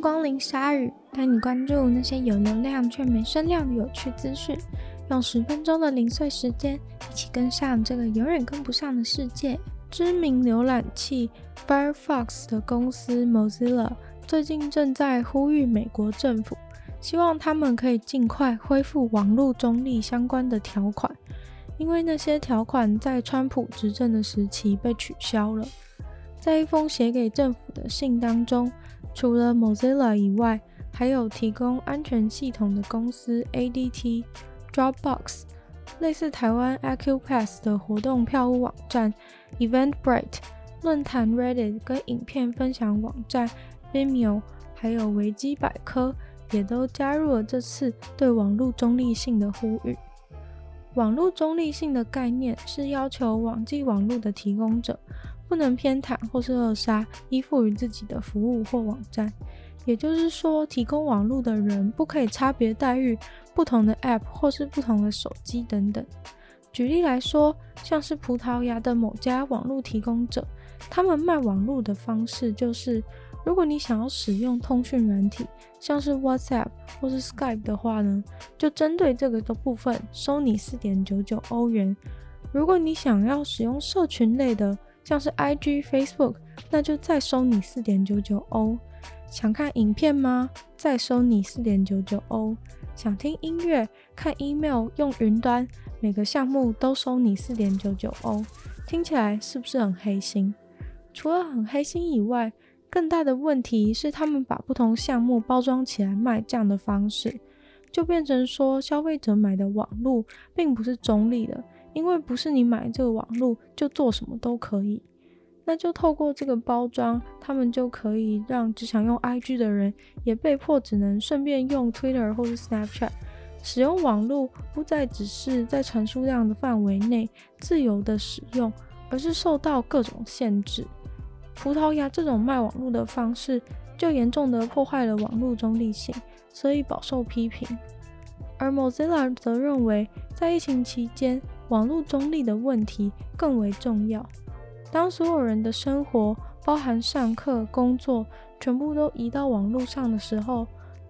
光临鲨鱼，带你关注那些有流量却没声量的有趣资讯。用十分钟的零碎时间，一起跟上这个永远跟不上的世界。知名浏览器 Firefox 的公司 Mozilla 最近正在呼吁美国政府，希望他们可以尽快恢复网络中立相关的条款，因为那些条款在川普执政的时期被取消了。在一封写给政府的信当中，除了 Mozilla 以外，还有提供安全系统的公司 ADT、Dropbox，类似台湾 Acupass 的活动票务网站 Eventbrite、论坛 Reddit 跟影片分享网站 Vimeo，还有维基百科，也都加入了这次对网络中立性的呼吁。网络中立性的概念是要求网际网络的提供者，不能偏袒或是扼杀依附于自己的服务或网站，也就是说，提供网络的人不可以差别待遇不同的 App 或是不同的手机等等。举例来说，像是葡萄牙的某家网络提供者，他们卖网络的方式就是，如果你想要使用通讯软体，像是 WhatsApp 或是 Skype 的话呢，就针对这个的部分收你四点九九欧元。如果你想要使用社群类的，像是 IG、Facebook，那就再收你四点九九欧。想看影片吗？再收你四点九九欧。想听音乐、看 email 用云端，每个项目都收你四点九九欧。听起来是不是很黑心？除了很黑心以外，更大的问题是他们把不同项目包装起来卖，这样的方式就变成说消费者买的网络并不是中立的。因为不是你买这个网络就做什么都可以，那就透过这个包装，他们就可以让只想用 IG 的人也被迫只能顺便用 Twitter 或是 Snapchat，使用网络不再只是在传输量的范围内自由的使用，而是受到各种限制。葡萄牙这种卖网络的方式就严重的破坏了网络中立性，所以饱受批评。而 Mozilla 则认为，在疫情期间，网络中立的问题更为重要。当所有人的生活，包含上课、工作，全部都移到网络上的时候，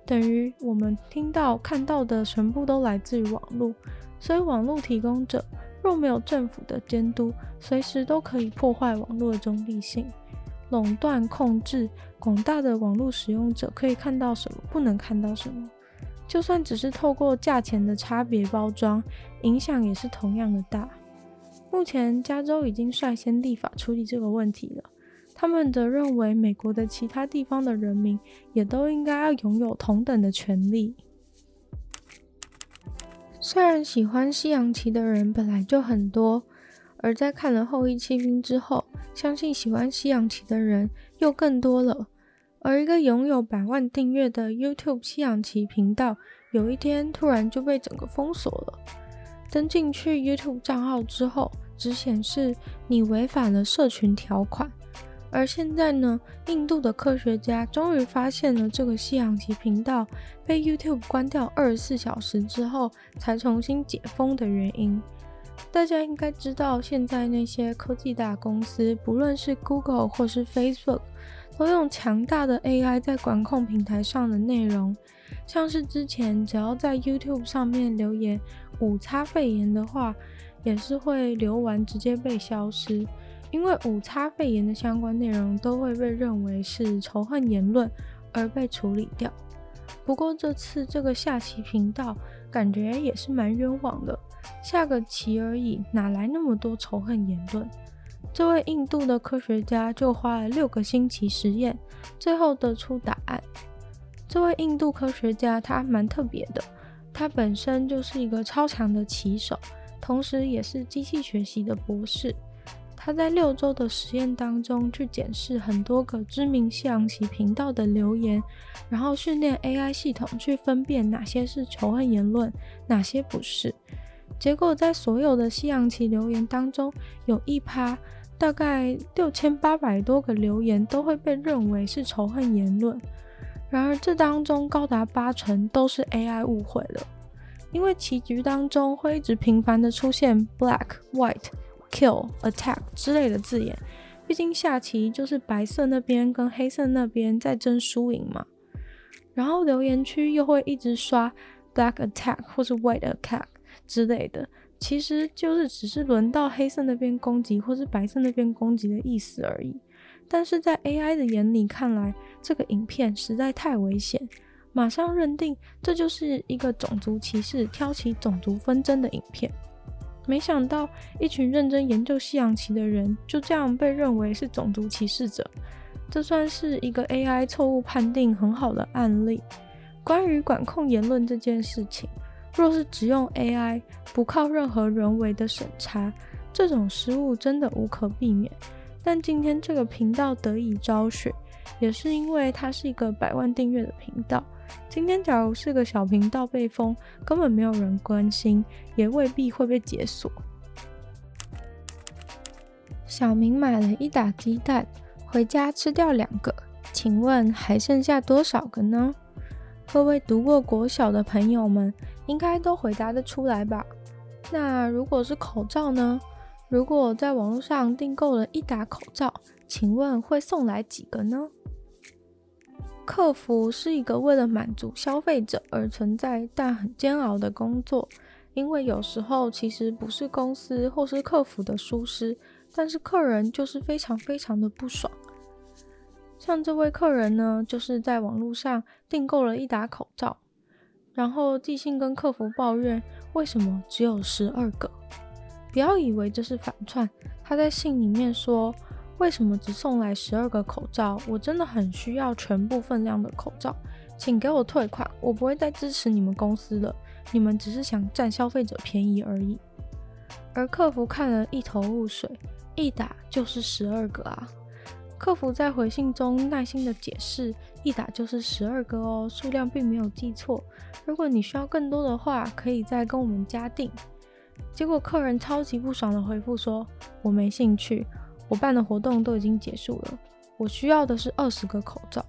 等于我们听到、看到的全部都来自于网络。所以，网络提供者若没有政府的监督，随时都可以破坏网络的中立性，垄断、控制广大的网络使用者可以看到什么，不能看到什么。就算只是透过价钱的差别包装，影响也是同样的大。目前，加州已经率先立法处理这个问题了。他们则认为，美国的其他地方的人民也都应该要拥有同等的权利。虽然喜欢西洋棋的人本来就很多，而在看了《后翼弃兵》之后，相信喜欢西洋棋的人又更多了。而一个拥有百万订阅的 YouTube 西洋棋频道，有一天突然就被整个封锁了。登进去 YouTube 账号之后，只显示你违反了社群条款。而现在呢，印度的科学家终于发现了这个西洋棋频道被 YouTube 关掉二十四小时之后才重新解封的原因。大家应该知道，现在那些科技大公司，不论是 Google 或是 Facebook。都用强大的 AI 在管控平台上的内容，像是之前只要在 YouTube 上面留言“五叉肺炎”的话，也是会留完直接被消失，因为“五叉肺炎”的相关内容都会被认为是仇恨言论而被处理掉。不过这次这个下棋频道感觉也是蛮冤枉的，下个棋而已，哪来那么多仇恨言论？这位印度的科学家就花了六个星期实验，最后得出答案。这位印度科学家他蛮特别的，他本身就是一个超强的棋手，同时也是机器学习的博士。他在六周的实验当中去检视很多个知名西洋棋频道的留言，然后训练 AI 系统去分辨哪些是仇恨言论，哪些不是。结果在所有的西洋棋留言当中，有一趴。大概六千八百多个留言都会被认为是仇恨言论，然而这当中高达八成都是 AI 误会了，因为棋局当中会一直频繁的出现 black、white、kill、attack 之类的字眼，毕竟下棋就是白色那边跟黑色那边在争输赢嘛。然后留言区又会一直刷 Black Attack 或是 White Attack 之类的，其实就是只是轮到黑色那边攻击或是白色那边攻击的意思而已。但是在 AI 的眼里看来，这个影片实在太危险，马上认定这就是一个种族歧视、挑起种族纷争的影片。没想到，一群认真研究西洋棋的人就这样被认为是种族歧视者，这算是一个 AI 错误判定很好的案例。关于管控言论这件事情，若是只用 AI，不靠任何人为的审查，这种失误真的无可避免。但今天这个频道得以昭雪，也是因为它是一个百万订阅的频道。今天假如是个小频道被封，根本没有人关心，也未必会被解锁。小明买了一打鸡蛋，回家吃掉两个，请问还剩下多少个呢？各位读过国小的朋友们，应该都回答得出来吧？那如果是口罩呢？如果在网络上订购了一打口罩，请问会送来几个呢？客服是一个为了满足消费者而存在但很煎熬的工作，因为有时候其实不是公司或是客服的疏失，但是客人就是非常非常的不爽。像这位客人呢，就是在网络上订购了一打口罩，然后寄信跟客服抱怨为什么只有十二个。不要以为这是反串，他在信里面说，为什么只送来十二个口罩？我真的很需要全部分量的口罩，请给我退款，我不会再支持你们公司了。你们只是想占消费者便宜而已。而客服看了一头雾水，一打就是十二个啊！客服在回信中耐心的解释，一打就是十二个哦，数量并没有记错。如果你需要更多的话，可以再跟我们加订。结果客人超级不爽的回复说：“我没兴趣，我办的活动都已经结束了，我需要的是二十个口罩。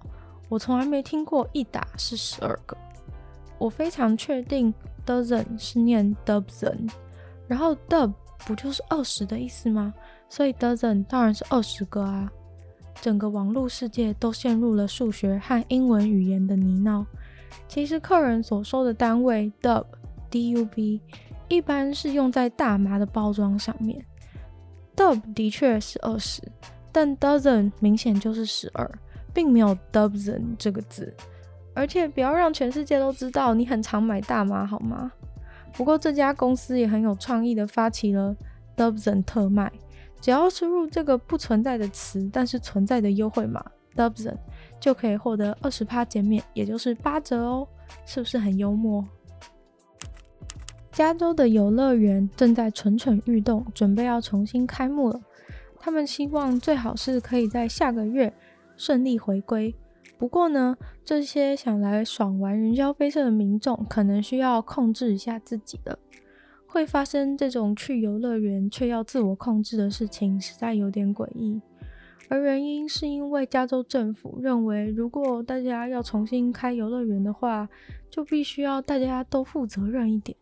我从来没听过一打是十二个。我非常确定 dozen 是念 dubzen，然后 dob 不就是二十的意思吗？所以 dozen 当然是二十个啊！整个网络世界都陷入了数学和英文语言的泥淖。其实客人所说的单位 dub dub。一般是用在大麻的包装上面，dub 的确是二十，但 dozen 明显就是十二，并没有 dubzen 这个字。而且不要让全世界都知道你很常买大麻好吗？不过这家公司也很有创意的发起了 dubzen 特卖，只要输入这个不存在的词，但是存在的优惠码 dubzen，就可以获得二十趴减免，也就是八折哦，是不是很幽默？加州的游乐园正在蠢蠢欲动，准备要重新开幕了。他们希望最好是可以在下个月顺利回归。不过呢，这些想来爽玩云霄飞车的民众可能需要控制一下自己了。会发生这种去游乐园却要自我控制的事情，实在有点诡异。而原因是因为加州政府认为，如果大家要重新开游乐园的话，就必须要大家都负责任一点。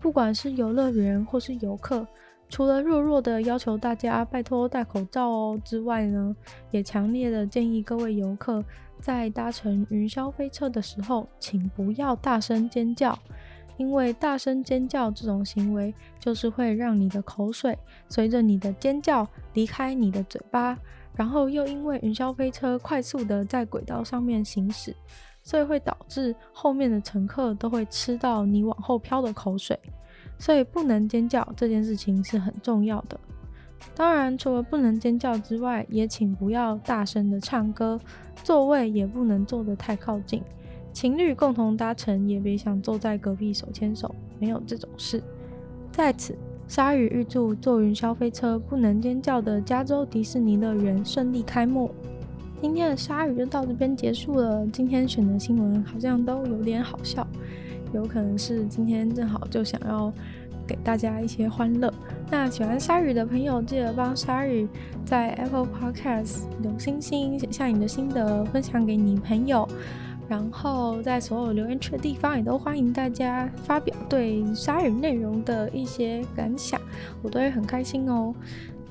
不管是游乐园或是游客，除了弱弱的要求大家拜托戴口罩哦之外呢，也强烈的建议各位游客在搭乘云霄飞车的时候，请不要大声尖叫，因为大声尖叫这种行为就是会让你的口水随着你的尖叫离开你的嘴巴，然后又因为云霄飞车快速的在轨道上面行驶。所以会导致后面的乘客都会吃到你往后飘的口水，所以不能尖叫这件事情是很重要的。当然，除了不能尖叫之外，也请不要大声的唱歌，座位也不能坐得太靠近。情侣共同搭乘也别想坐在隔壁手牵手，没有这种事。在此，鲨鱼预祝坐云霄飞车不能尖叫的加州迪士尼乐园顺利开幕。今天的鲨鱼就到这边结束了。今天选的新闻好像都有点好笑，有可能是今天正好就想要给大家一些欢乐。那喜欢鲨鱼的朋友，记得帮鲨鱼在 Apple Podcast 留星星，写下你的心得，分享给你朋友。然后在所有留言区的地方，也都欢迎大家发表对鲨鱼内容的一些感想，我都会很开心哦。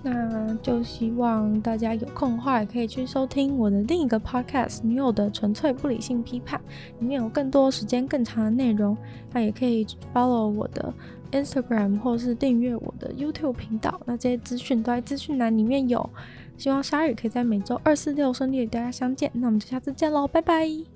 那就希望大家有空的话，也可以去收听我的另一个 podcast《女友的纯粹不理性批判》，里面有更多时间更长的内容。那也可以 follow 我的 Instagram 或是订阅我的 YouTube 频道。那这些资讯都在资讯栏里面有。希望鲨鱼可以在每周二、四、六顺利与大家相见。那我们就下次见喽，拜拜。